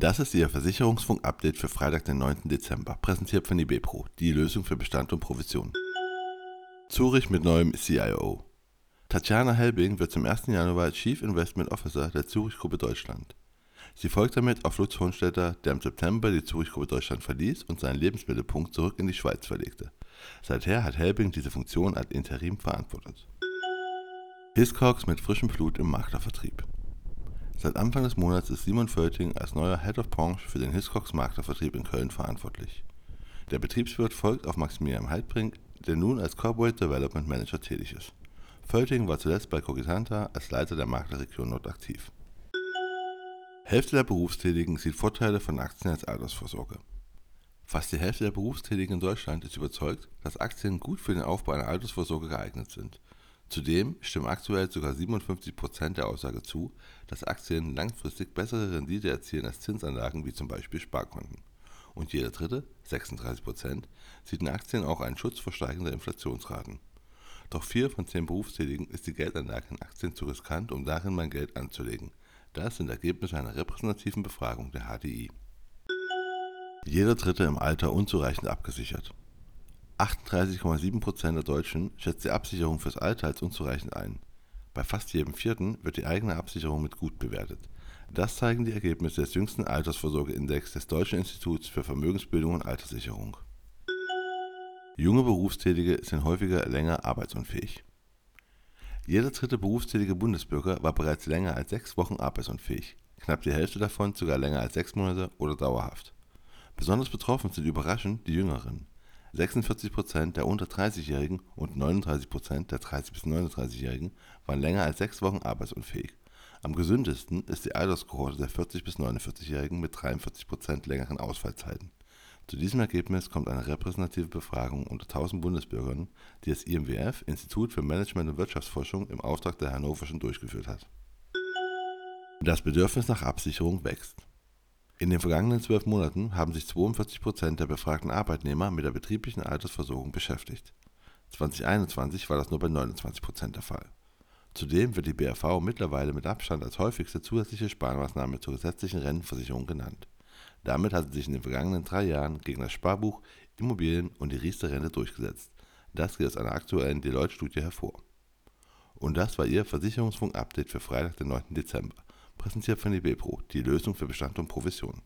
Das ist Ihr Versicherungsfunk-Update für Freitag, den 9. Dezember, präsentiert von IBPRO, die Lösung für Bestand und Provision. Zurich mit neuem CIO. Tatjana Helbing wird zum 1. Januar Chief Investment Officer der Zurich Gruppe Deutschland. Sie folgt damit auf Lutz Hohenstädter, der im September die Zurich Gruppe Deutschland verließ und seinen Lebensmittelpunkt zurück in die Schweiz verlegte. Seither hat Helbing diese Funktion als Interim verantwortet. Hiscox mit frischem Blut im Maklervertrieb. Seit Anfang des Monats ist Simon Völting als neuer Head of Branche für den Hiscox Maklervertrieb in Köln verantwortlich. Der Betriebswirt folgt auf Maximilian Heidbrink, der nun als Corporate Development Manager tätig ist. Völting war zuletzt bei Cogitanta als Leiter der Maklerregion Nord aktiv. Hälfte der Berufstätigen sieht Vorteile von Aktien als Altersvorsorge. Fast die Hälfte der Berufstätigen in Deutschland ist überzeugt, dass Aktien gut für den Aufbau einer Altersvorsorge geeignet sind. Zudem stimmen aktuell sogar 57% der Aussage zu, dass Aktien langfristig bessere Rendite erzielen als Zinsanlagen wie zum Beispiel Sparkonten. Und jeder dritte, 36%, sieht in Aktien auch einen Schutz vor steigender Inflationsraten. Doch vier von zehn Berufstätigen ist die Geldanlage in Aktien zu riskant, um darin mein Geld anzulegen. Das sind Ergebnisse einer repräsentativen Befragung der HDI. Jeder Dritte im Alter unzureichend abgesichert. 38,7% der Deutschen schätzt die Absicherung fürs Alter als unzureichend ein. Bei fast jedem Vierten wird die eigene Absicherung mit gut bewertet. Das zeigen die Ergebnisse des jüngsten Altersvorsorgeindex des Deutschen Instituts für Vermögensbildung und Alterssicherung. Junge Berufstätige sind häufiger länger arbeitsunfähig. Jeder dritte berufstätige Bundesbürger war bereits länger als sechs Wochen arbeitsunfähig, knapp die Hälfte davon sogar länger als sechs Monate oder dauerhaft. Besonders betroffen sind überraschend die Jüngeren. 46% der unter 30-Jährigen und 39% der 30- bis 39-Jährigen waren länger als sechs Wochen arbeitsunfähig. Am gesündesten ist die Alterskohorte der 40- bis 49-Jährigen mit 43% längeren Ausfallzeiten. Zu diesem Ergebnis kommt eine repräsentative Befragung unter 1000 Bundesbürgern, die das IMWF Institut für Management und Wirtschaftsforschung im Auftrag der Hannoverschen durchgeführt hat. Das Bedürfnis nach Absicherung wächst. In den vergangenen zwölf Monaten haben sich 42 Prozent der befragten Arbeitnehmer mit der betrieblichen Altersversorgung beschäftigt. 2021 war das nur bei 29 Prozent der Fall. Zudem wird die BRV mittlerweile mit Abstand als häufigste zusätzliche Sparmaßnahme zur gesetzlichen Rentenversicherung genannt. Damit hat sie sich in den vergangenen drei Jahren gegen das Sparbuch, Immobilien und die Riester-Rente durchgesetzt. Das geht aus einer aktuellen Deloitte-Studie hervor. Und das war Ihr Versicherungsfunk-Update für Freitag, den 9. Dezember. Präsentiert von IBPRO, die Lösung für Bestand und Provision.